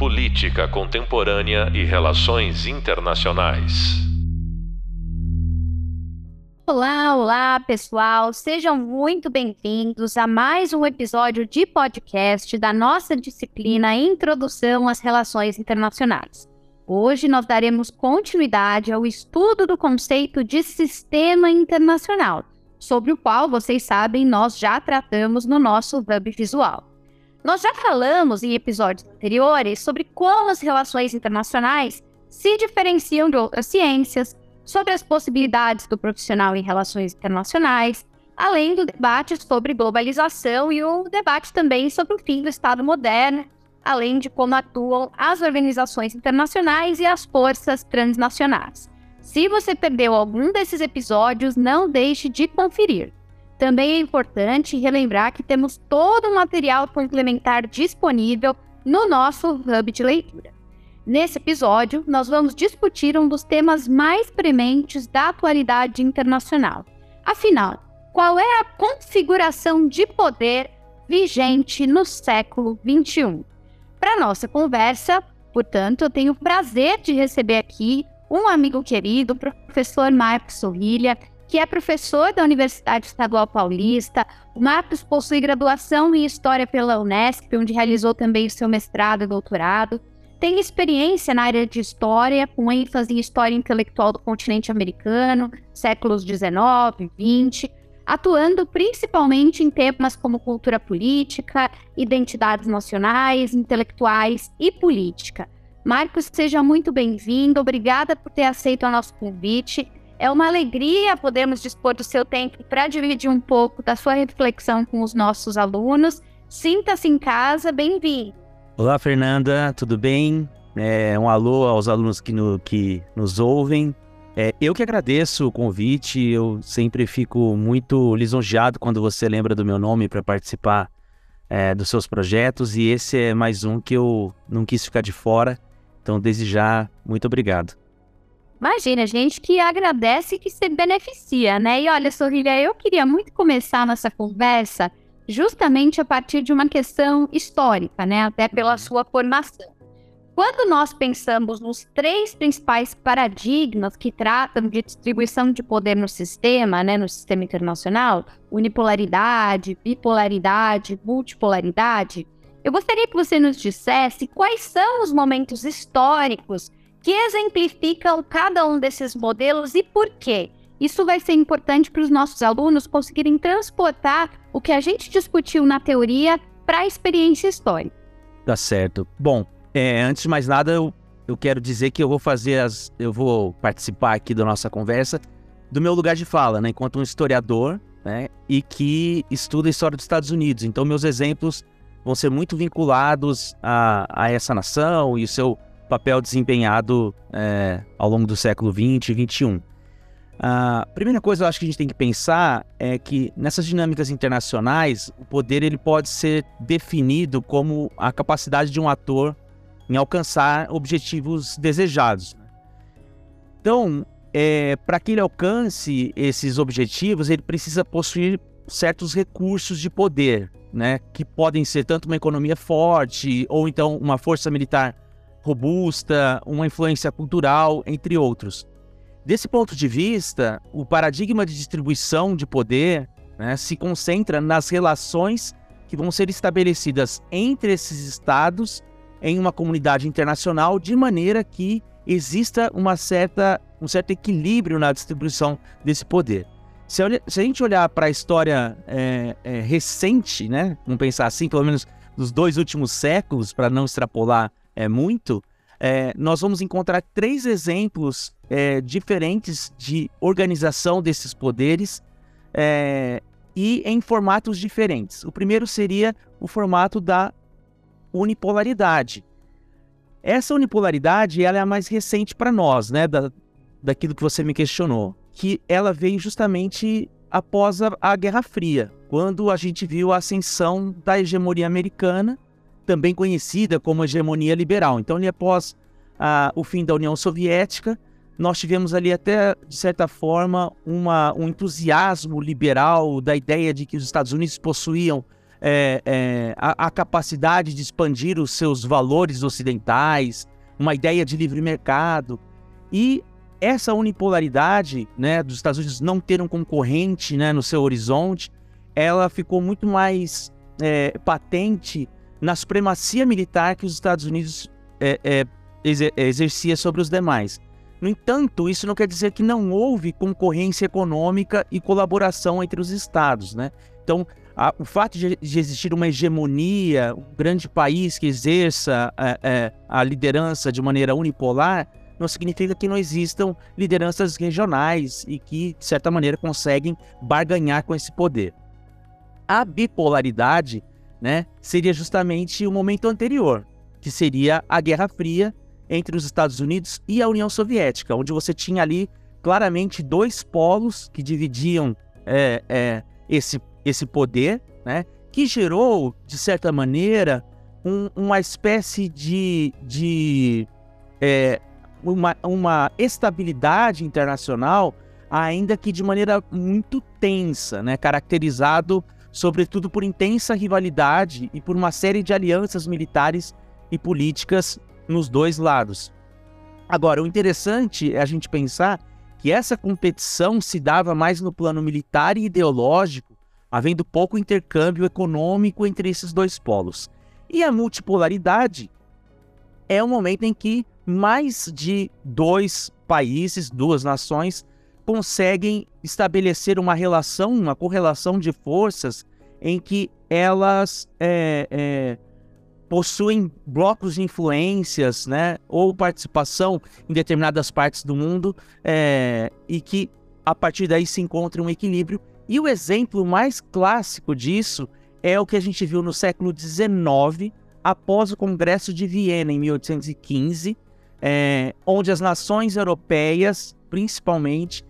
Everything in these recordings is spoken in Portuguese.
Política Contemporânea e Relações Internacionais. Olá, olá, pessoal. Sejam muito bem-vindos a mais um episódio de podcast da nossa disciplina Introdução às Relações Internacionais. Hoje nós daremos continuidade ao estudo do conceito de sistema internacional, sobre o qual vocês sabem nós já tratamos no nosso Hub Visual. Nós já falamos em episódios anteriores sobre como as relações internacionais se diferenciam de outras ciências, sobre as possibilidades do profissional em relações internacionais, além do debate sobre globalização e o debate também sobre o fim do Estado moderno, além de como atuam as organizações internacionais e as forças transnacionais. Se você perdeu algum desses episódios, não deixe de conferir. Também é importante relembrar que temos todo o material complementar disponível no nosso hub de leitura. Nesse episódio, nós vamos discutir um dos temas mais prementes da atualidade internacional. Afinal, qual é a configuração de poder vigente no século XXI? Para nossa conversa, portanto, eu tenho o prazer de receber aqui um amigo querido, o professor Marcos Sorrilha, que é professor da Universidade Estadual Paulista. O Marcos possui graduação em História pela Unesp, onde realizou também o seu mestrado e doutorado. Tem experiência na área de História, com ênfase em História Intelectual do continente americano, séculos 19 e 20, atuando principalmente em temas como cultura política, identidades nacionais, intelectuais e política. Marcos, seja muito bem-vindo. Obrigada por ter aceito o nosso convite é uma alegria podermos dispor do seu tempo para dividir um pouco da sua reflexão com os nossos alunos. Sinta-se em casa, bem-vindo. Olá, Fernanda, tudo bem? É, um alô aos alunos que, no, que nos ouvem. É, eu que agradeço o convite, eu sempre fico muito lisonjeado quando você lembra do meu nome para participar é, dos seus projetos, e esse é mais um que eu não quis ficar de fora. Então, desde já, muito obrigado. Imagina, gente que agradece e que se beneficia, né? E olha, Sorrilha, eu queria muito começar nossa conversa justamente a partir de uma questão histórica, né? Até pela uhum. sua formação. Quando nós pensamos nos três principais paradigmas que tratam de distribuição de poder no sistema, né, no sistema internacional, unipolaridade, bipolaridade, multipolaridade, eu gostaria que você nos dissesse quais são os momentos históricos que exemplificam cada um desses modelos e por quê. Isso vai ser importante para os nossos alunos conseguirem transportar o que a gente discutiu na teoria para a experiência histórica. Tá certo. Bom, é, antes de mais nada, eu, eu quero dizer que eu vou fazer as. Eu vou participar aqui da nossa conversa do meu lugar de fala, né? Enquanto um historiador, né? E que estuda a história dos Estados Unidos. Então, meus exemplos vão ser muito vinculados a, a essa nação e o seu papel desempenhado é, ao longo do século XX e XXI. A primeira coisa eu acho que a gente tem que pensar é que nessas dinâmicas internacionais, o poder ele pode ser definido como a capacidade de um ator em alcançar objetivos desejados. Né? Então, é, para que ele alcance esses objetivos, ele precisa possuir certos recursos de poder, né? que podem ser tanto uma economia forte ou então uma força militar robusta, uma influência cultural, entre outros. Desse ponto de vista, o paradigma de distribuição de poder né, se concentra nas relações que vão ser estabelecidas entre esses estados em uma comunidade internacional, de maneira que exista uma certa, um certo equilíbrio na distribuição desse poder. Se, a gente olhar para a história é, é, recente, né, vamos pensar assim, pelo menos dos dois últimos séculos, para não extrapolar é, muito, é, nós vamos encontrar três exemplos é, diferentes de organização desses poderes é, e em formatos diferentes. O primeiro seria o formato da unipolaridade. Essa unipolaridade ela é a mais recente para nós, né, da, daquilo que você me questionou, que ela veio justamente após a, a Guerra Fria, quando a gente viu a ascensão da hegemonia americana também conhecida como hegemonia liberal. Então, ali após o fim da União Soviética, nós tivemos ali até, de certa forma, uma, um entusiasmo liberal da ideia de que os Estados Unidos possuíam é, é, a, a, capacidade de expandir os seus valores ocidentais, uma ideia de livre mercado. E essa unipolaridade né, dos Estados Unidos não ter um concorrente né, no seu horizonte, ela ficou muito mais é, patente na supremacia militar que os Estados Unidos é, é, exer exercia sobre os demais. No entanto, isso não quer dizer que não houve concorrência econômica e colaboração entre os estados, né? Então, a, o fato de, de, existir uma hegemonia, um grande país que exerça é, é, a liderança de maneira unipolar, não significa que não existam lideranças regionais e que, de certa maneira, conseguem barganhar com esse poder. A bipolaridade né, seria justamente o momento anterior, que seria a Guerra Fria entre os Estados Unidos e a União Soviética, onde você tinha ali claramente dois polos que dividiam é, é, esse esse poder, né? Que gerou, de certa maneira, um, uma espécie de, de é, uma, uma estabilidade internacional, ainda que de maneira muito tensa, né? Caracterizado, sobretudo, por intensa rivalidade e por uma série de alianças militares e políticas nos dois lados. Agora, o interessante é a gente pensar que essa competição se dava mais no plano militar e ideológico havendo pouco intercâmbio econômico entre esses dois polos. E a multipolaridade é o momento em que mais de dois países, duas nações, conseguem estabelecer uma relação, uma correlação de forças em que elas é, é, possuem blocos de influências, né, ou participação em determinadas partes do mundo, é, e que a partir daí se encontra um equilíbrio. E o exemplo mais clássico disso é o que a gente viu no século XIX, após o Congresso de Viena, em 1815, é, onde as nações europeias, principalmente,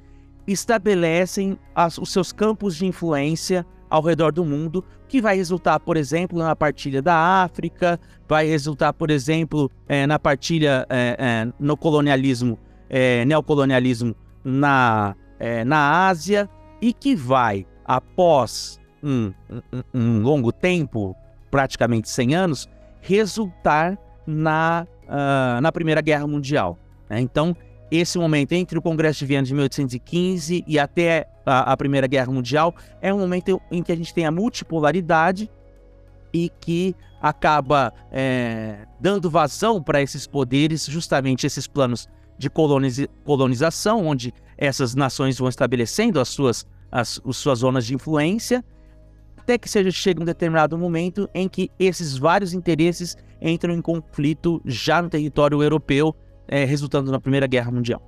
estabelecem as, os seus campos de influência ao redor do mundo, que vai resultar, por exemplo, na partilha da África, vai resultar, por exemplo, é, na partilha é, é no colonialismo, é, neocolonialismo na, é, na Ásia, e que vai, após um, um, um longo tempo, praticamente 100 anos, resultar na, uh, na Primeira Guerra Mundial. Né? Então, esse momento entre o Congresso de Viena de 1815 e até a, a, Primeira Guerra Mundial é um momento em que a gente tem a multipolaridade e que acaba é, dando vazão para esses poderes, justamente esses planos de colonização, onde essas nações vão estabelecendo as suas, as, as suas zonas de influência, até que seja chega um determinado momento em que esses vários interesses entram em conflito já no território europeu, é, resultando na Primeira Guerra Mundial.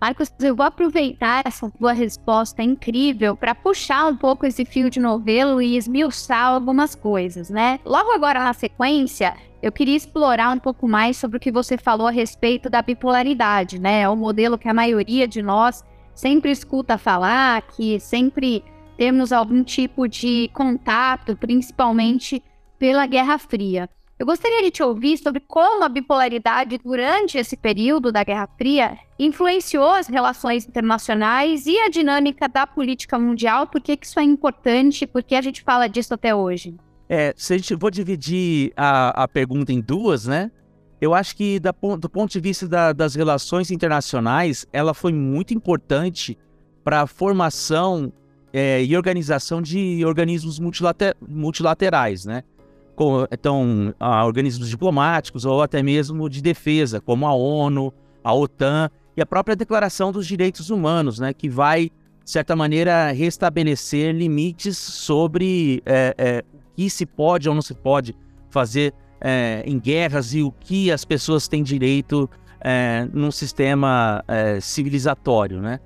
Marcos, eu vou aproveitar essa tua resposta incrível para puxar um pouco esse fio de novelo e esmiuçar algumas coisas, né? Logo agora na sequência, eu queria explorar um pouco mais sobre o que você falou a respeito da bipolaridade, né? É modelo que a maioria de nós sempre escuta falar, que sempre temos algum tipo de contato, principalmente pela Guerra Fria. Eu gostaria de te ouvir sobre como a bipolaridade durante esse período da Guerra Fria influenciou as relações internacionais e a dinâmica da política mundial, por que isso é importante, por que a gente fala disso até hoje. É, se a gente vou dividir a, a pergunta em duas, né? Eu acho que da, do ponto de vista da, das relações internacionais, ela foi muito importante para a formação é, e organização de organismos multilater, multilaterais, né? Então, organismos diplomáticos ou até mesmo de defesa, como a ONU, a OTAN e a própria Declaração dos Direitos Humanos, né? Que vai, de certa maneira, restabelecer limites sobre é, é, que se pode ou não se pode fazer é, em guerras e o que as pessoas têm direito é, num sistema é, civilizatório, né?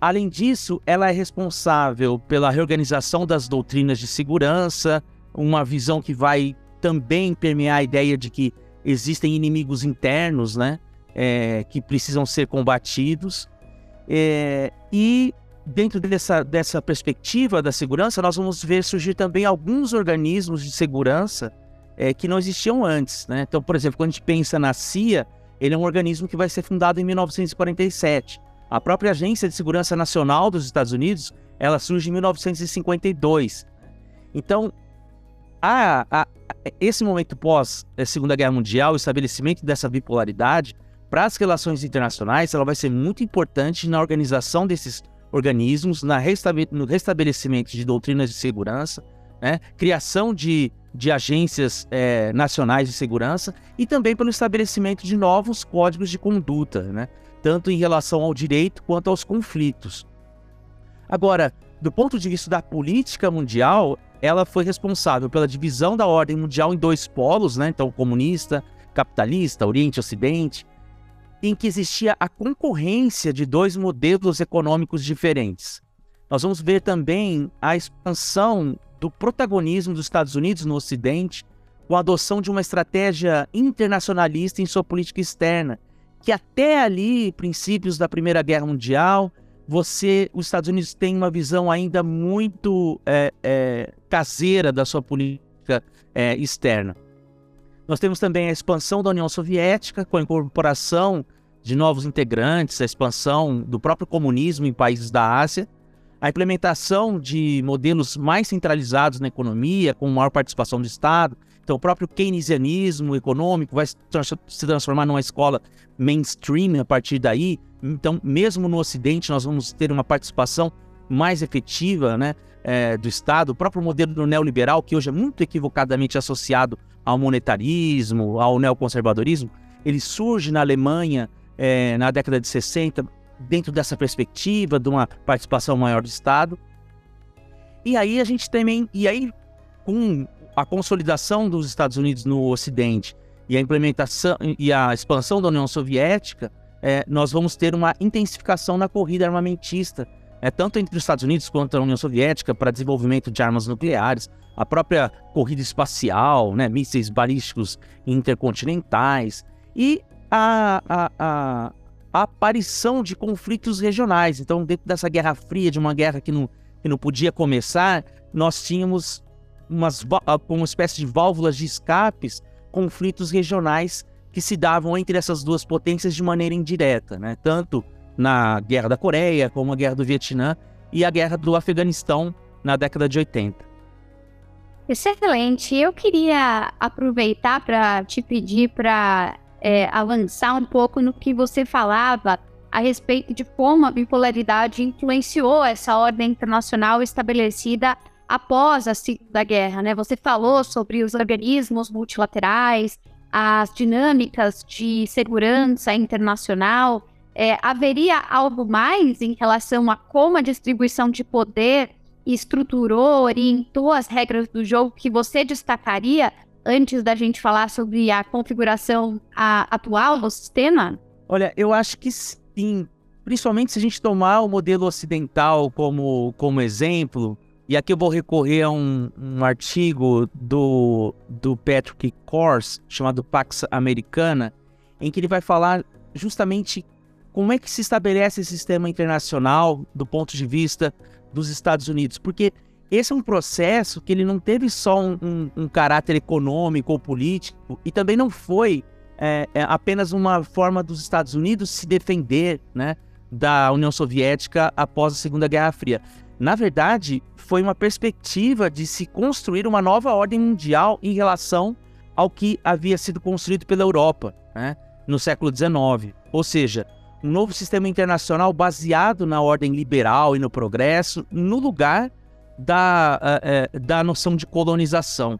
Além disso, ela é responsável pela reorganização das doutrinas de segurança, uma visão que vai também permear a ideia de que existem inimigos internos, né? É, que precisam ser combatidos. É, e dentro dessa, dessa perspectiva da segurança, nós vamos ver surgir também alguns organismos de segurança é, que não existiam antes. Né? Então, por exemplo, quando a gente pensa na CIA, ele é um organismo que vai ser fundado em 1947. A própria Agência de Segurança Nacional dos Estados Unidos, ela surge em 1952. Então, a, a, esse momento pós eh, Segunda Guerra Mundial, o estabelecimento dessa bipolaridade, para as relações internacionais, ela vai ser muito importante na organização desses organismos, na no restabelecimento de doutrinas de segurança, né, criação de, de agências é, nacionais de segurança e também pelo estabelecimento de novos códigos de conduta, né, tanto em relação ao direito quanto aos conflitos. Agora, do ponto de vista da política mundial, ela foi responsável pela divisão da ordem mundial em dois polos, né, então comunista, capitalista, Oriente Ocidente, em que existia a concorrência de dois modelos econômicos diferentes. Nós vamos ver também a expansão do protagonismo dos Estados Unidos no Ocidente com a adoção de uma estratégia internacionalista em sua política externa, que até ali, princípios da Primeira Guerra Mundial, você, os Estados Unidos têm uma visão ainda muito é, é, caseira da sua política é, externa. Nós temos também a expansão da União Soviética, com a incorporação de novos integrantes, a expansão do próprio comunismo em países da Ásia, a implementação de modelos mais centralizados na economia, com maior participação do Estado. Então, o próprio keynesianismo econômico vai se transformar numa escola mainstream a partir daí. Então, mesmo no Ocidente, nós vamos ter uma participação mais efetiva né, é, do Estado. O próprio modelo neoliberal, que hoje é muito equivocadamente associado ao monetarismo, ao neoconservadorismo, ele surge na Alemanha é, na década de 60, dentro dessa perspectiva de uma participação maior do Estado. E aí a gente também, e aí com a consolidação dos Estados Unidos no Ocidente e a implementação e a expansão da União Soviética, é, nós vamos ter uma intensificação na corrida armamentista, é, tanto entre os Estados Unidos quanto a União Soviética para desenvolvimento de armas nucleares, a própria corrida espacial, né, mísseis balísticos intercontinentais e a, a, a, a, aparição de conflitos regionais. Então, dentro dessa Guerra Fria, de uma guerra que não, que não podia começar, nós tínhamos umas, uma espécie de válvulas de escapes, conflitos regionais que se davam entre essas duas potências de maneira indireta, né? tanto na Guerra da Coreia, como a Guerra do Vietnã e a Guerra do Afeganistão na década de 80. Excelente. Eu queria aproveitar para te pedir para é, avançar um pouco no que você falava a respeito de como a bipolaridade influenciou essa ordem internacional estabelecida após a Segunda Guerra. Né? Você falou sobre os organismos multilaterais, as dinâmicas de segurança internacional. É, haveria algo mais em relação a como a distribuição de poder estruturou, orientou as regras do jogo que você destacaria antes da gente falar sobre a configuração a, atual do sistema? Olha, eu acho que sim. Principalmente se a gente tomar o modelo ocidental como, como exemplo, e aqui eu vou recorrer a um, um artigo do, do Patrick Kors, chamado Pax Americana, em que ele vai falar justamente como é que se estabelece esse sistema internacional do ponto de vista dos Estados Unidos, porque esse é um processo que ele não teve só um, um, um caráter econômico ou político e também não foi é, é apenas uma forma dos Estados Unidos se defender né, da União Soviética após a Segunda Guerra Fria. Na verdade, foi uma perspectiva de se construir uma nova ordem mundial em relação ao que havia sido construído pela Europa né, no século XIX. Ou seja, um novo sistema internacional baseado na ordem liberal e no progresso, no lugar da, uh, uh, da noção de colonização.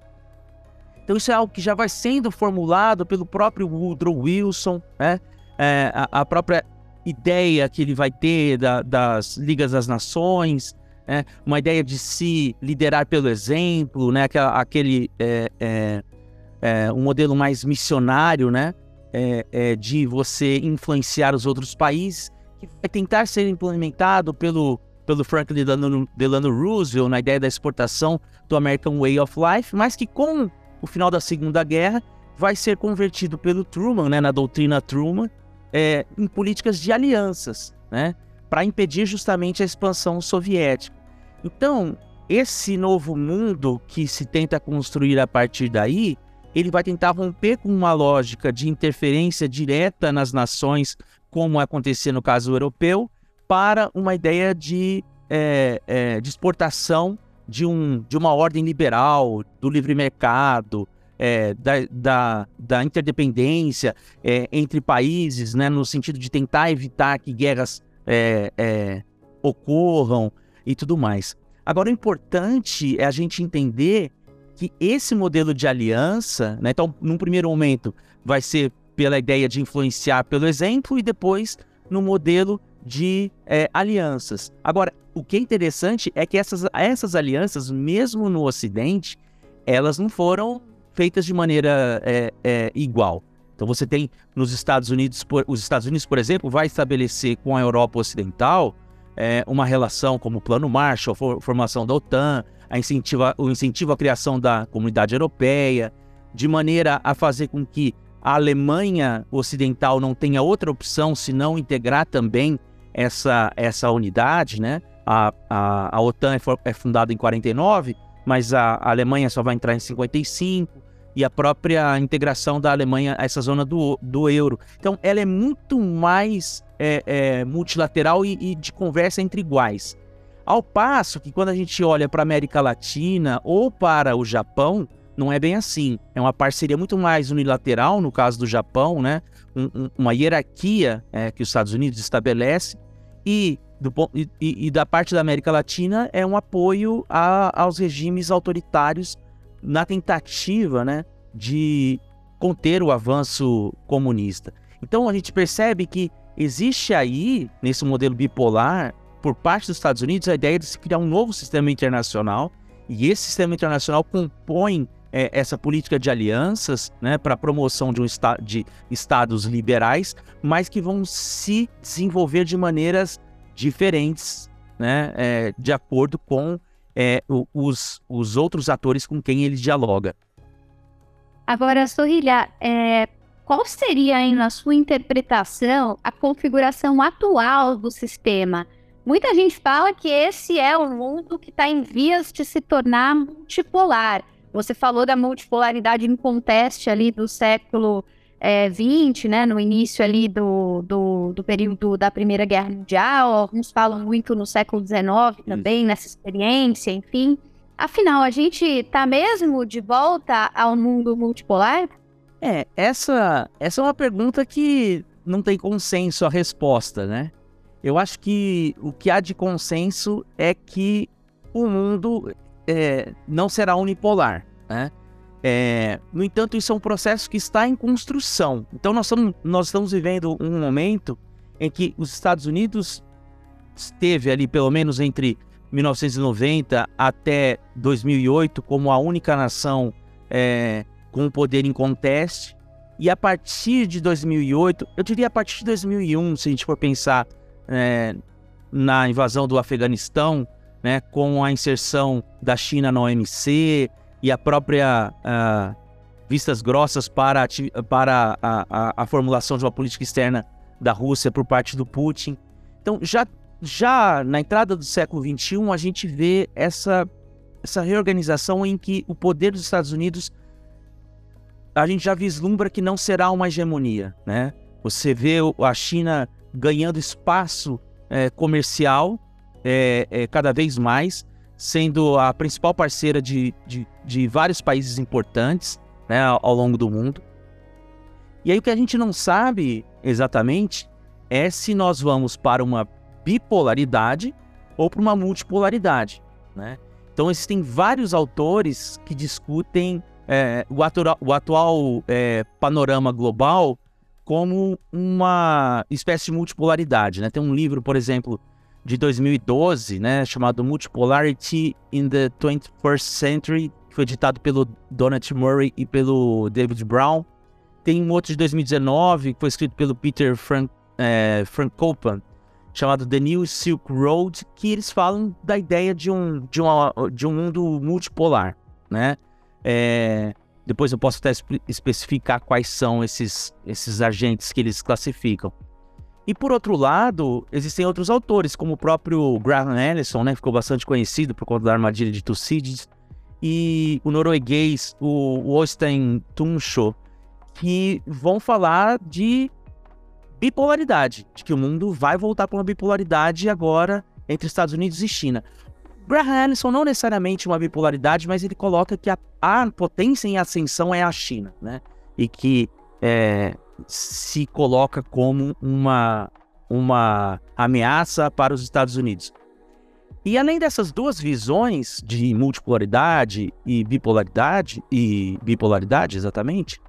Então isso é algo que já vai sendo formulado pelo próprio Woodrow Wilson, né? É, a, a, própria ideia que ele vai ter da, das Ligas das Nações, né? uma ideia de se liderar pelo exemplo, né? aquele, é, é, é, um modelo mais missionário, né? é, é, de você influenciar os outros países, que vai tentar ser implementado pelo, pelo Franklin Delano, Delano Roosevelt na ideia da exportação do American Way of Life, mas que com o final da Segunda Guerra vai ser convertido pelo Truman, né, na doutrina Truman, é, em políticas de alianças, né, para impedir justamente a expansão soviética. Então, esse novo mundo que se tenta construir a partir daí ele vai tentar romper com uma lógica de interferência direta nas nações, como acontecia no caso europeu, para uma ideia de, é, é, de exportação de, um, de uma ordem liberal, do livre mercado, é, da, da, da, interdependência é, entre países, né, no sentido de tentar evitar que guerras é, é ocorram e tudo mais. Agora, o importante é a gente entender que esse modelo de aliança, né, então, num primeiro momento, vai ser pela ideia de influenciar pelo exemplo e depois no modelo de é, alianças. Agora, o que é interessante é que essas, essas alianças, mesmo no Ocidente, elas não foram feitas de maneira é, é, igual. Então você tem nos Estados Unidos, por, os Estados Unidos, por exemplo, vai estabelecer com a Europa Ocidental é, uma relação como o Plano Marshall, for, formação da OTAN, a incentiva, o incentivo à criação da comunidade europeia, de maneira a fazer com que a Alemanha Ocidental não tenha outra opção senão integrar também essa, essa unidade, né? A, a, a OTAN é, for, é fundada em 49, mas a, a Alemanha só vai entrar em 55 e a própria integração da Alemanha a essa zona do, do euro. Então, ela é muito mais é, é, multilateral e, e, de conversa entre iguais. Ao passo que, quando a gente olha para a América Latina ou para o Japão, não é bem assim. É uma parceria muito mais unilateral, no caso do Japão, né? Um, um, uma hierarquia é, que os Estados Unidos estabelece, e, do, e, e, da parte da América Latina é um apoio a, aos regimes autoritários na tentativa né, de conter o avanço comunista. Então a gente percebe que existe aí, nesse modelo bipolar, por parte dos Estados Unidos, a ideia de se criar um novo sistema internacional, e esse sistema internacional compõe é, essa política de alianças né, para a promoção de, um esta de estados liberais, mas que vão se desenvolver de maneiras diferentes, né, é, de acordo com é, os, os outros atores com quem ele dialoga. Agora, Sorrilha, é, qual seria, aí, na sua interpretação, a configuração atual do sistema? Muita gente fala que esse é um mundo que está em vias de se tornar multipolar. Você falou da multipolaridade em conteste ali do século é, 20, né, no início ali do, do, do, período da Primeira Guerra Mundial, alguns falam muito no século XIX também, Isso. nessa experiência, enfim. Afinal, a gente está mesmo de volta ao mundo multipolar? É, essa, essa é uma pergunta que não tem consenso a resposta, né? Eu acho que o que há de consenso é que o mundo é, não será unipolar, né? É, no entanto, isso é um processo que está em construção. Então, nós estamos, nós estamos vivendo um momento em que os Estados Unidos esteve ali, pelo menos entre 1990 até 2008, como a única nação é, com poder em conteste. E a partir de 2008, eu diria a partir de 2001, se a gente for pensar é, na invasão do Afeganistão, né, com a inserção da China na OMC, e a própria uh, vistas grossas para, a, para a, a, a, formulação de uma política externa da Rússia por parte do Putin. Então, já, já na entrada do século XXI, a gente vê essa, essa reorganização em que o poder dos Estados Unidos a gente já vislumbra que não será uma hegemonia, né? Você vê a China ganhando espaço é, comercial é, é, cada vez mais, sendo a principal parceira de, de, de vários países importantes né, ao longo do mundo. E aí o que a gente não sabe exatamente é se nós vamos para uma bipolaridade ou para uma multipolaridade. Né? Então existem vários autores que discutem é, o, atual, o atual é, panorama global como uma espécie de multipolaridade. Né? Tem um livro, por exemplo, de 2012, né, chamado Multipolarity in the 21st Century, que foi editado pelo Donald Murray e pelo David Brown. Tem um outro de 2019, que foi escrito pelo Peter Frank, é, Frank Copeland, chamado The New Silk Road, que eles falam da ideia de um, de uma, de um mundo multipolar, né? É, depois eu posso até especificar quais são esses, esses agentes que eles classificam. E por outro lado, existem outros autores, como o próprio Graham Allison, né, ficou bastante conhecido por conta da armadilha de Tucídides, e o norueguês, o Øystein Tunshaw, que vão falar de bipolaridade, de que o mundo vai voltar para uma bipolaridade agora entre Estados Unidos e China. Graham Allison não necessariamente uma bipolaridade, mas ele coloca que a, a potência em ascensão é a China, né? E que é, se coloca como uma, uma ameaça para os Estados Unidos. E além dessas duas visões de multipolaridade e bipolaridade, e bipolaridade exatamente,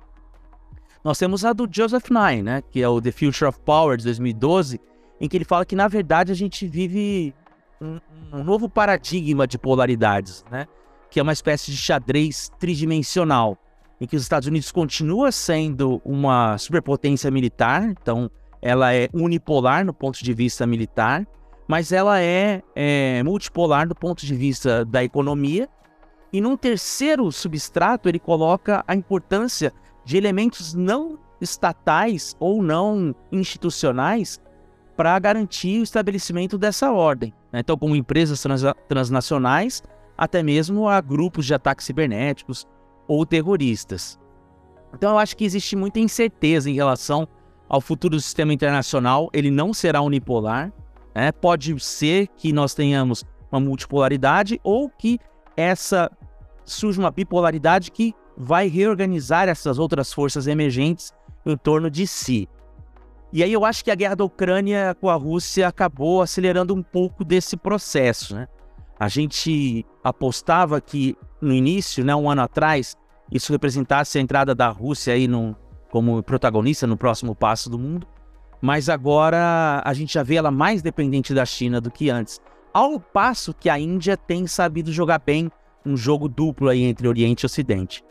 nós temos a do Joseph Nye, né, que é o The Future of Power de 2012, em que ele fala que na verdade a gente vive um, um novo paradigma de polaridades, né, que é uma espécie de xadrez tridimensional, em que os Estados Unidos continua sendo uma superpotência militar, então ela é unipolar no ponto de vista militar, mas ela é, é multipolar do ponto de vista da economia. E num terceiro substrato, ele coloca a importância de elementos não estatais ou não institucionais para garantir o estabelecimento dessa ordem. Né? Então, como empresas trans transnacionais, até mesmo a grupos de ataques cibernéticos ou terroristas. Então, eu acho que existe muita incerteza em relação ao futuro do sistema internacional. Ele não será unipolar, né? Pode ser que nós tenhamos uma multipolaridade ou que essa surja uma bipolaridade que vai reorganizar essas outras forças emergentes em torno de si. E aí eu acho que a guerra da Ucrânia com a Rússia acabou acelerando um pouco desse processo, né? A gente apostava que no início, né, um ano atrás, isso representasse a entrada da Rússia aí no, como protagonista no próximo passo do mundo mas agora a gente já vê ela mais dependente da China do que antes. Ao passo que a Índia tem sabido jogar bem um jogo duplo aí entre Oriente e Ocidente.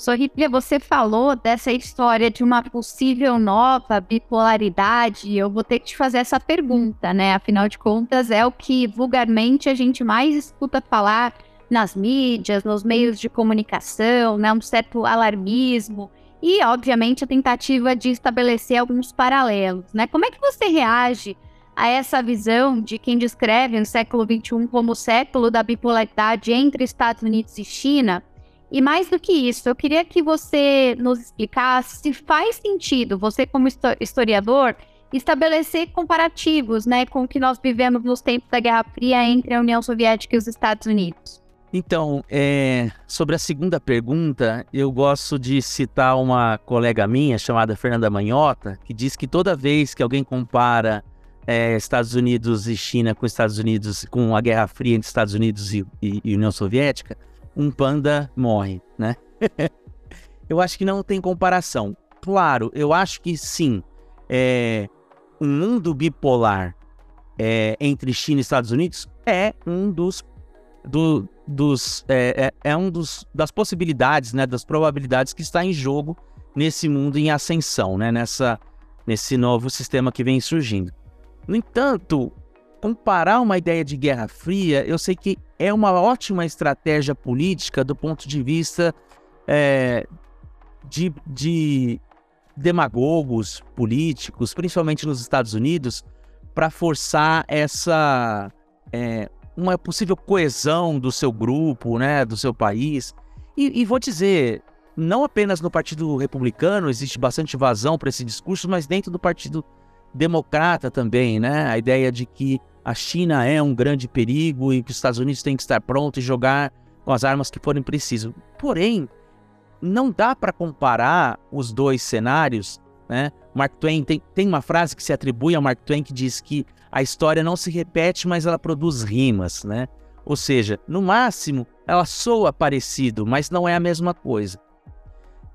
Sorripia, você falou dessa história de uma possível nova bipolaridade. Eu vou ter que te fazer essa pergunta, né? Afinal de contas, é o que vulgarmente a gente mais escuta falar nas mídias, nos meios de comunicação, né? Um certo alarmismo e, obviamente, a tentativa de estabelecer alguns paralelos. Né? Como é que você reage a essa visão de quem descreve o século XXI como o século da bipolaridade entre Estados Unidos e China? E mais do que isso, eu queria que você nos explicasse se faz sentido, você como historiador, estabelecer comparativos né, com o que nós vivemos nos tempos da Guerra Fria entre a União Soviética e os Estados Unidos. Então, é, sobre a segunda pergunta, eu gosto de citar uma colega minha chamada Fernanda Manhota, que diz que toda vez que alguém compara é, Estados Unidos e China com Estados Unidos, com a Guerra Fria entre Estados Unidos e, e, e União Soviética, um panda morre, né? eu acho que não tem comparação. Claro, eu acho que sim. É, um mundo bipolar é, entre China e Estados Unidos é um dos do, dos é, é, é, um dos das possibilidades, né, das probabilidades que está em jogo nesse mundo em ascensão, né, nessa nesse novo sistema que vem surgindo. No entanto, comparar uma ideia de Guerra Fria, eu sei que é uma ótima estratégia política do ponto de vista é, de, de demagogos políticos, principalmente nos Estados Unidos, para forçar essa é, uma possível coesão do seu grupo, né, do seu país. E, e vou dizer, não apenas no Partido Republicano existe bastante vazão para esse discurso, mas dentro do Partido Democrata também, né? A ideia de que a China é um grande perigo e que os Estados Unidos têm que estar pronto e jogar com as armas que forem preciso. Porém, não dá para comparar os dois cenários, né? Mark Twain tem, tem uma frase que se atribui a Mark Twain que diz que a história não se repete, mas ela produz rimas, né? Ou seja, no máximo, ela soa parecido, mas não é a mesma coisa.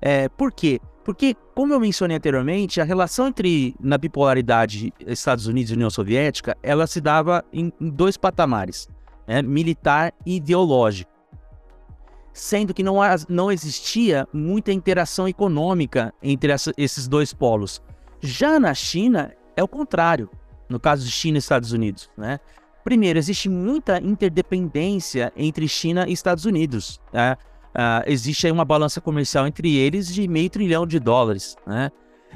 É, por quê? Porque, como eu mencionei anteriormente, a relação entre na bipolaridade Estados Unidos e União Soviética, ela se dava em, em dois patamares, né? militar e ideológico. Sendo que não, não existia muita interação econômica entre essa, esses dois polos. Já na China, é o contrário no caso de China e Estados Unidos, né? Primeiro, existe muita interdependência entre China e Estados Unidos. Né? Uh, existe aí uma balança comercial entre eles de meio trilhão de dólares. Né?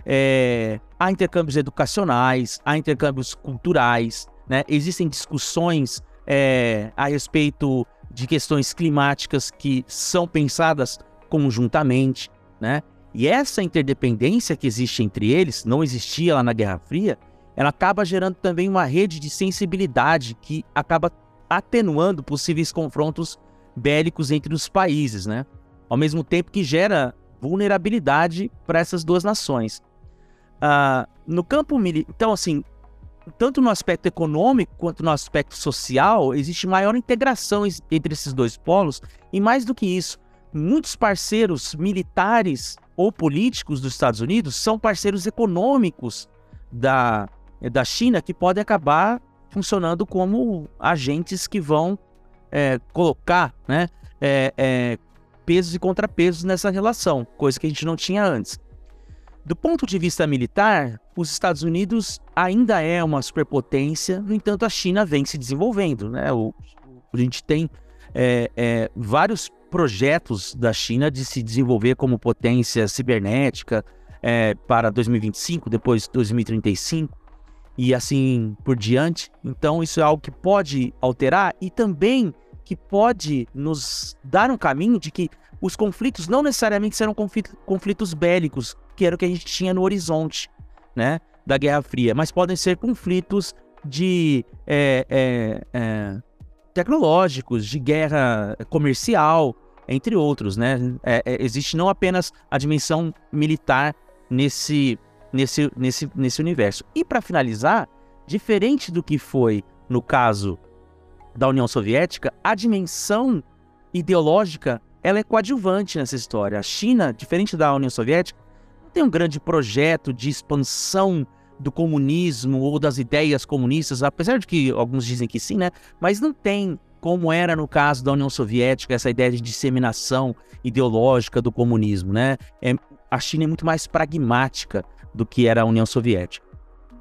É, há intercâmbios educacionais, há intercâmbios culturais, né? existem discussões é, a respeito de questões climáticas que são pensadas conjuntamente. Né? E essa interdependência que existe entre eles, não existia lá na Guerra Fria, ela acaba gerando também uma rede de sensibilidade que acaba atenuando possíveis confrontos bélicos entre os países, né? Ao mesmo tempo que gera vulnerabilidade para essas duas nações. Uh, no campo militar, então assim, tanto no aspecto econômico quanto no aspecto social, existe maior integração entre esses dois polos, e mais do que isso, muitos parceiros militares ou políticos dos Estados Unidos são parceiros econômicos da, da China que podem acabar funcionando como agentes que vão é, colocar né, é, é, pesos e contrapesos nessa relação, coisa que a gente não tinha antes. Do ponto de vista militar, os Estados Unidos ainda é uma superpotência, no entanto, a China vem se desenvolvendo. Né? O, a gente tem é, é, vários projetos da China de se desenvolver como potência cibernética é, para 2025, depois 2035 e assim por diante. Então, isso é algo que pode alterar e também que pode nos dar um caminho de que os conflitos não necessariamente serão conflitos bélicos, que era o que a gente tinha no horizonte, né, da Guerra Fria, mas podem ser conflitos de é, é, é, tecnológicos, de guerra comercial, entre outros, né? É, é, existe não apenas a dimensão militar nesse, nesse, nesse, nesse universo. E para finalizar, diferente do que foi no caso da União Soviética, a dimensão ideológica ela é coadjuvante nessa história. A China, diferente da União Soviética, não tem um grande projeto de expansão do comunismo ou das ideias comunistas, apesar de que alguns dizem que sim, né? Mas não tem, como era no caso da União Soviética, essa ideia de disseminação ideológica do comunismo, né? É, a China é muito mais pragmática do que era a União Soviética.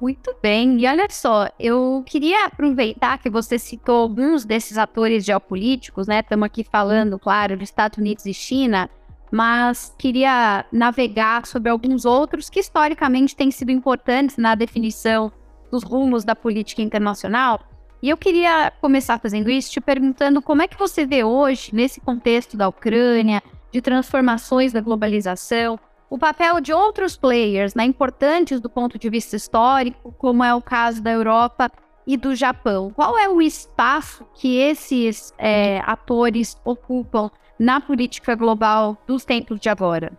Muito bem. E olha só, eu queria aproveitar que você citou alguns desses atores geopolíticos, né? Estamos aqui falando, claro, de Estados Unidos e China, mas queria navegar sobre alguns outros que historicamente têm sido importantes na definição dos rumos da política internacional. E eu queria começar fazendo isso te perguntando como é que você vê hoje, nesse contexto da Ucrânia, de transformações da globalização, o papel de outros players, né, importantes do ponto de vista histórico, como é o caso da Europa e do Japão. Qual é o espaço que esses é, atores ocupam na política global dos tempos de agora?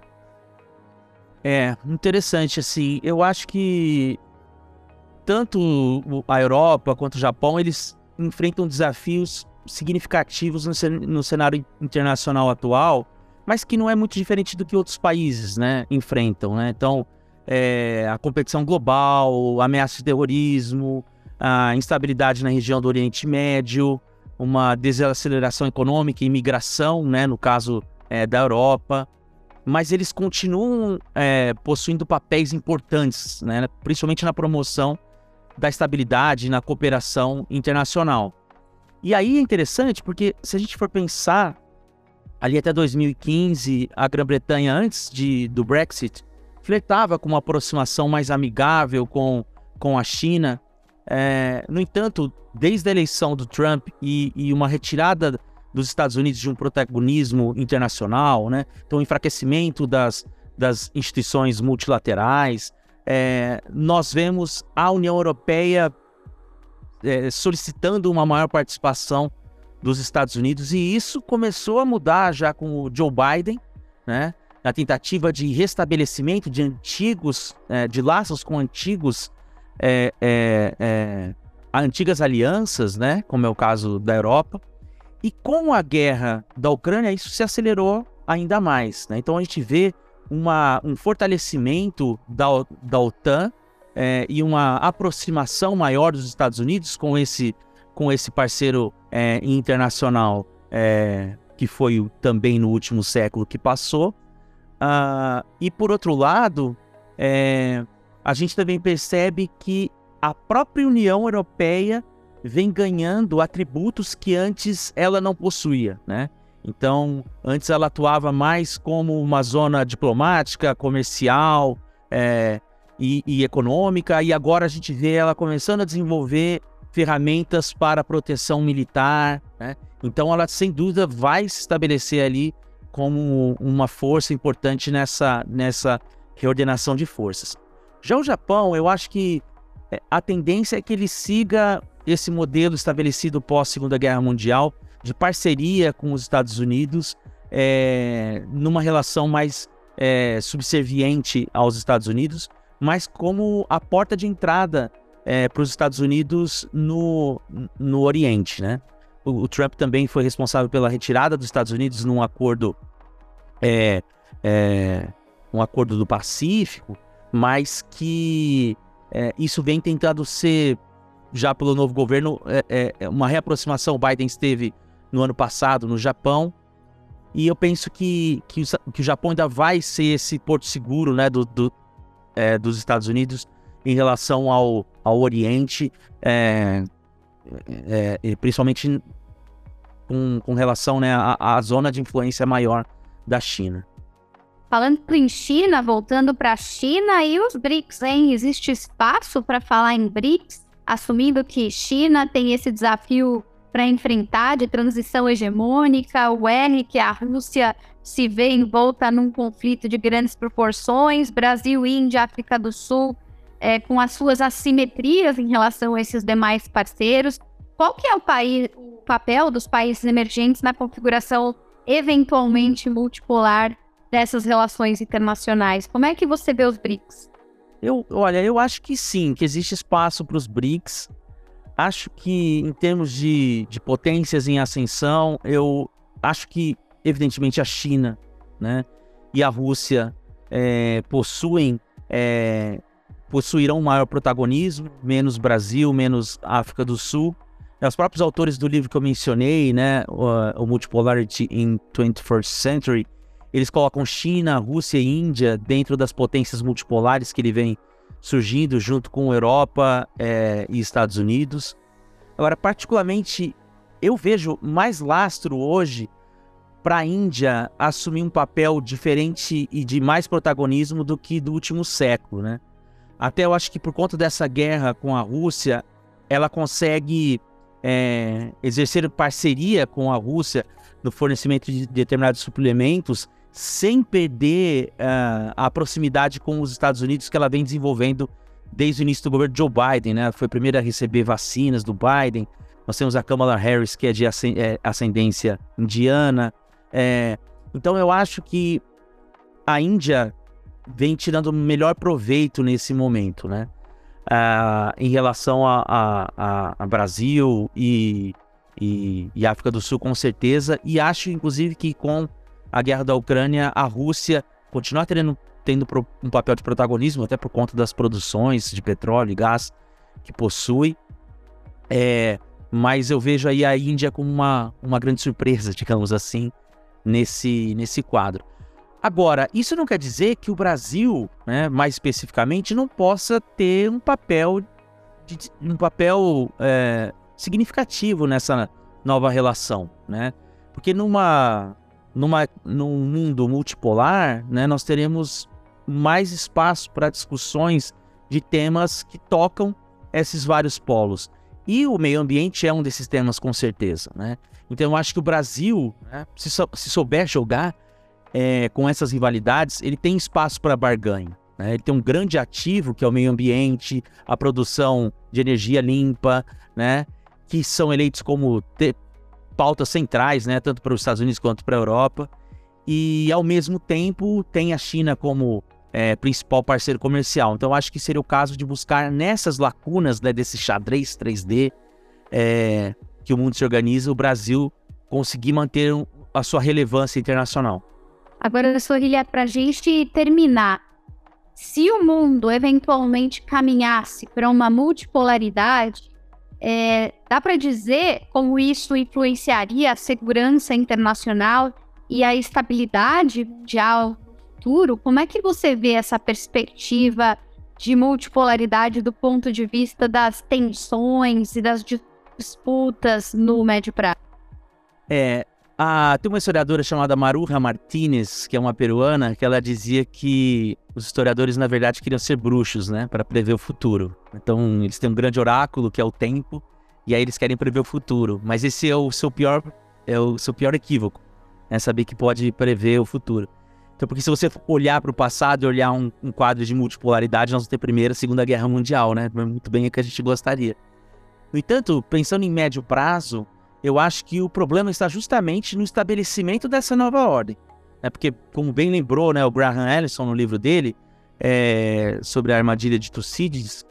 É interessante assim. Eu acho que tanto a Europa quanto o Japão eles enfrentam desafios significativos no cenário internacional atual mas que não é muito diferente do que outros países né, enfrentam. Né? Então, é, a competição global, ameaça de terrorismo, a instabilidade na região do Oriente Médio, uma desaceleração econômica e imigração, né, no caso é, da Europa, mas eles continuam é, possuindo papéis importantes, né, principalmente na promoção da estabilidade na cooperação internacional. E aí é interessante porque se a gente for pensar ali até 2015, a Grã-Bretanha, antes de, do Brexit, flertava com uma aproximação mais amigável com, com a China. É, no entanto, desde a eleição do Trump e, e, uma retirada dos Estados Unidos de um protagonismo internacional, né? então o enfraquecimento das, das instituições multilaterais, é, nós vemos a União Europeia é, solicitando uma maior participação dos Estados Unidos, e isso começou a mudar já com o Joe Biden, né? Na tentativa de restabelecimento de antigos, é, de laços com antigos, é, é, é, antigas alianças, né? Como é o caso da Europa. E com a guerra da Ucrânia, isso se acelerou ainda mais. Né? Então a gente vê uma, um fortalecimento da, da OTAN é, e uma aproximação maior dos Estados Unidos com esse com esse parceiro é, internacional é, que foi também no último século que passou. Uh, e por outro lado, é, a gente também percebe que a própria União Europeia vem ganhando atributos que antes ela não possuía, né? Então, antes ela atuava mais como uma zona diplomática, comercial é, e, e, econômica, e agora a gente vê ela começando a desenvolver ferramentas para proteção militar, né? Então ela sem dúvida vai se estabelecer ali como uma força importante nessa, nessa reordenação de forças. Já o Japão, eu acho que é, a tendência é que ele siga esse modelo estabelecido pós Segunda Guerra Mundial de parceria com os Estados Unidos, é, numa relação mais é, subserviente aos Estados Unidos, mas como a porta de entrada é, para os Estados Unidos no, no Oriente, né? O, o, Trump também foi responsável pela retirada dos Estados Unidos num acordo, é, é, um acordo do Pacífico, mas que é, isso vem tentando ser já pelo novo governo é, é, uma reaproximação. O Biden esteve no ano passado no Japão e eu penso que, que, o, que o Japão ainda vai ser esse porto seguro, né, do, do dos Estados Unidos em relação ao, ao Oriente, é, é, é principalmente com, com relação né, à, à zona de influência maior da China. Falando em China, voltando para a China e os BRICS, hein? Existe espaço para falar em BRICS, assumindo que China tem esse desafio para enfrentar de transição hegemônica, o R que a Rússia se vê envolta num conflito de grandes proporções, Brasil, Índia, África do Sul, é, com as suas assimetrias em relação a esses demais parceiros. Qual que é o, país, o papel dos países emergentes na configuração eventualmente multipolar dessas relações internacionais? Como é que você vê os BRICS? Eu, olha, eu acho que sim, que existe espaço para os BRICS. Acho que em termos de, de potências em ascensão, eu acho que evidentemente a China, né, e a Rússia é, possuem é, possuirão maior protagonismo, menos Brasil, menos África do Sul. É, os próprios autores do livro que eu mencionei, né, o, o Multipolarity in 21st Century, eles colocam China, Rússia e Índia dentro das potências multipolares que ele vem surgindo junto com Europa é, e Estados Unidos. Agora, particularmente, eu vejo mais lastro hoje para a Índia assumir um papel diferente e de mais protagonismo do que do último século, né? Até eu acho que por conta dessa guerra com a Rússia, ela consegue é, exercer parceria com a Rússia no fornecimento de determinados suplementos sem perder uh, a proximidade com os Estados Unidos que ela vem desenvolvendo desde o início do governo Joe Biden, né? Foi a primeira a receber vacinas do Biden. Nós temos a Kamala Harris, que é de é, ascendência indiana. É, então eu acho que a Índia vem tirando melhor proveito nesse momento, né? Uh, em relação a, a, a Brasil e, e, e, África do Sul, com certeza. E acho, inclusive, que com a guerra da Ucrânia, a Rússia continua tendo, tendo um papel de protagonismo, até por conta das produções de petróleo e gás que possui. É, mas eu vejo aí a Índia como uma, uma grande surpresa, digamos assim, nesse, nesse quadro. Agora, isso não quer dizer que o Brasil, né, mais especificamente, não possa ter um papel, de, um papel é, significativo nessa nova relação, né? Porque numa, numa, num mundo multipolar, né, nós teremos mais espaço para discussões de temas que tocam esses vários polos. E o meio ambiente é um desses temas, com certeza, né? Então eu acho que o Brasil, né, se, se souber jogar é, com essas rivalidades, ele tem espaço para barganha. Né? Ele tem um grande ativo, que é o meio ambiente, a produção de energia limpa, né? que são eleitos como pautas centrais, né? tanto para os Estados Unidos quanto para a Europa. E, ao mesmo tempo, tem a China como é, principal parceiro comercial. Então, acho que seria o caso de buscar nessas lacunas né, desse xadrez 3D é, que o mundo se organiza, o Brasil conseguir manter a sua relevância internacional. Agora, Sorrilha, para a gente terminar, se o mundo eventualmente caminhasse para uma multipolaridade, é, dá para dizer como isso influenciaria a segurança internacional e a estabilidade mundial no futuro? Como é que você vê essa perspectiva de multipolaridade do ponto de vista das tensões e das disputas no médio prazo? É, a, tem uma historiadora chamada Maruja Martinez, que é uma peruana, que ela dizia que os historiadores, na verdade, queriam ser bruxos, né? Para prever o futuro. Então, eles têm um grande oráculo, que é o tempo, e aí eles querem prever o futuro. Mas esse é o seu pior, é o seu pior equívoco, é saber que pode prever o futuro. Então, porque se você olhar para o passado e olhar um, um, quadro de multipolaridade, nós vamos ter Primeira e Segunda Guerra Mundial, né? Muito bem é que a gente gostaria. No entanto, pensando em médio prazo, eu acho que o problema está justamente no estabelecimento dessa nova ordem. É porque, como bem lembrou né, o Graham Allison no livro dele, é, sobre a armadilha de Tucídides,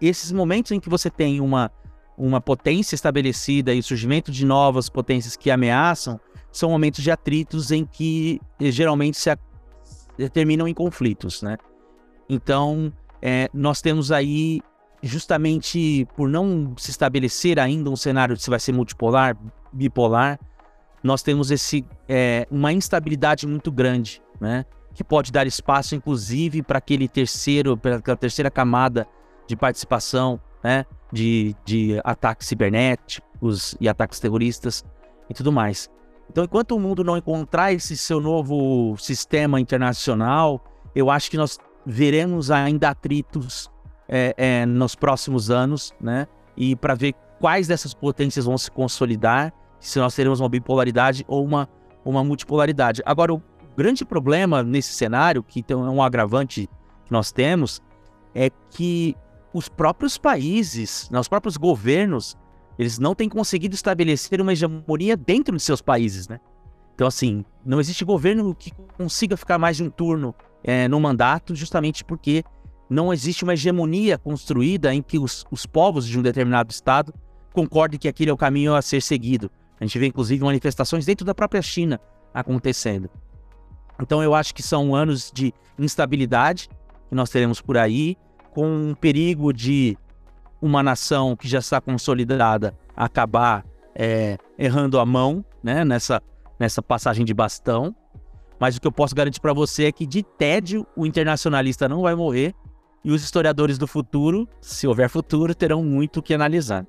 esses momentos em que você tem uma, uma potência estabelecida e o surgimento de novas potências que ameaçam, são momentos de atritos em que eh, geralmente se terminam em conflitos, né? Então, é, nós temos aí, justamente por não se estabelecer ainda um cenário de se vai ser multipolar, bipolar, nós temos esse, é, uma instabilidade muito grande, né? Que pode dar espaço, inclusive, para aquele terceiro, para aquela terceira camada de participação, né? De, de ataques cibernéticos e ataques terroristas e tudo mais. Então, enquanto o mundo não encontrar esse seu novo sistema internacional, eu acho que nós veremos ainda atritos é, é, nos próximos anos, né? E para ver quais dessas potências vão se consolidar, se nós teremos uma bipolaridade ou uma, uma multipolaridade. Agora, o grande problema nesse cenário, que então é um agravante que nós temos, é que os próprios países, né, os próprios governos, eles não têm conseguido estabelecer uma hegemonia dentro de seus países, né? Então, assim, não existe governo que consiga ficar mais de um turno é, no mandato, justamente porque não existe uma hegemonia construída em que os, os povos de um determinado estado concordem que aquele é o caminho a ser seguido. A gente vê, inclusive, manifestações dentro da própria China acontecendo. Então, eu acho que são anos de instabilidade que nós teremos por aí, com um perigo de uma nação que já está consolidada acabar é, errando a mão né, nessa, nessa passagem de bastão. Mas o que eu posso garantir para você é que de tédio o internacionalista não vai morrer e os historiadores do futuro, se houver futuro, terão muito o que analisar.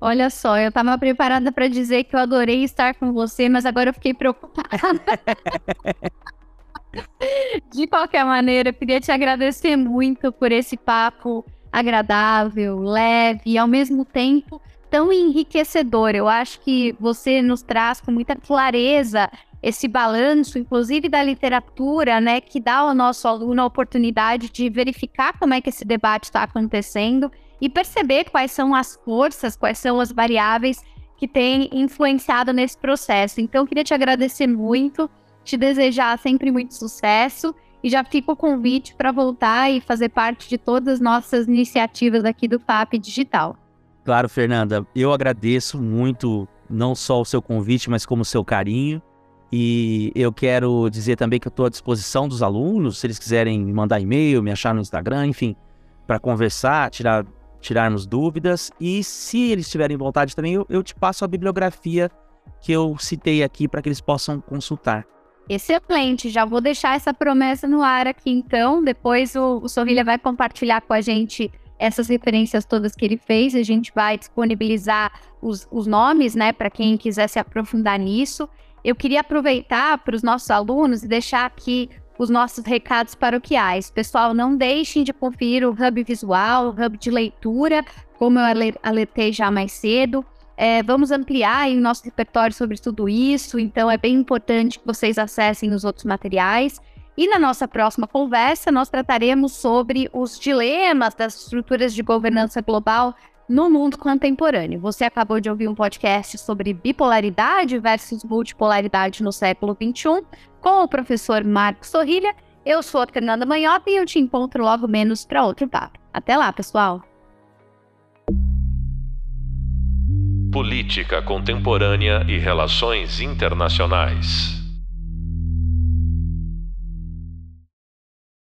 Olha só, eu estava preparada para dizer que eu adorei estar com você, mas agora eu fiquei preocupada. De qualquer maneira, eu queria te agradecer muito por esse papo agradável, leve e ao mesmo tempo tão enriquecedor. Eu acho que você nos traz com muita clareza esse balanço, inclusive da literatura, né, que dá ao nosso aluno a oportunidade de verificar como é que esse debate está acontecendo e perceber quais são as forças, quais são as variáveis que têm influenciado nesse processo. Então, queria te agradecer muito, te desejar sempre muito sucesso e já fica o convite para voltar e fazer parte de todas as nossas iniciativas aqui do FAP Digital. Claro, Fernanda, eu agradeço muito não só o seu convite, mas como o seu carinho. E eu quero dizer também que eu estou à disposição dos alunos, se eles quiserem me mandar e-mail, me achar no Instagram, enfim, para conversar, tirar, tirarmos dúvidas. E se eles tiverem vontade também, eu, eu te passo a bibliografia que eu citei aqui para que eles possam consultar. Excelente, já vou deixar essa promessa no ar aqui então. Depois o, o Sorrilha vai compartilhar com a gente essas referências todas que ele fez. A gente vai disponibilizar os, os nomes, né, para quem quiser se aprofundar nisso. Eu queria aproveitar para os nossos alunos e deixar aqui os nossos recados paroquiais. Pessoal, não deixem de conferir o Hub Visual, o Hub de Leitura, como eu alertei já mais cedo. É, vamos ampliar o nosso repertório sobre tudo isso, então é bem importante que vocês acessem os outros materiais. E na nossa próxima conversa, nós trataremos sobre os dilemas das estruturas de governança global no mundo contemporâneo. Você acabou de ouvir um podcast sobre bipolaridade versus multipolaridade no século XXI, com o professor Marcos Sorrilha. Eu sou a Fernanda Manhota e eu te encontro logo menos para outro papo. Até lá, pessoal! Política Contemporânea e Relações Internacionais.